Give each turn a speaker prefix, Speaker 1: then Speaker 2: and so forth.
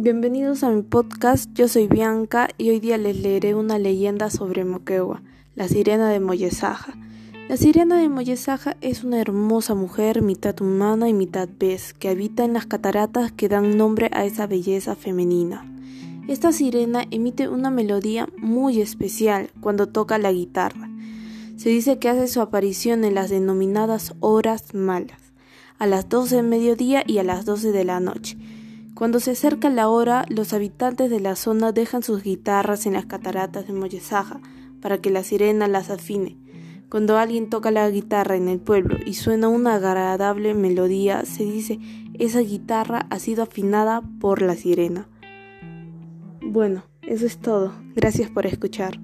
Speaker 1: Bienvenidos a mi podcast, yo soy Bianca y hoy día les leeré una leyenda sobre Moquegua, la sirena de Moyesaja. La sirena de Moyesaja es una hermosa mujer, mitad humana y mitad pez, que habita en las cataratas que dan nombre a esa belleza femenina. Esta sirena emite una melodía muy especial cuando toca la guitarra. Se dice que hace su aparición en las denominadas horas malas, a las 12 del mediodía y a las 12 de la noche cuando se acerca la hora, los habitantes de la zona dejan sus guitarras en las cataratas de Moyesaja para que la sirena las afine. Cuando alguien toca la guitarra en el pueblo y suena una agradable melodía, se dice esa guitarra ha sido afinada por la sirena. Bueno, eso es todo. Gracias por escuchar.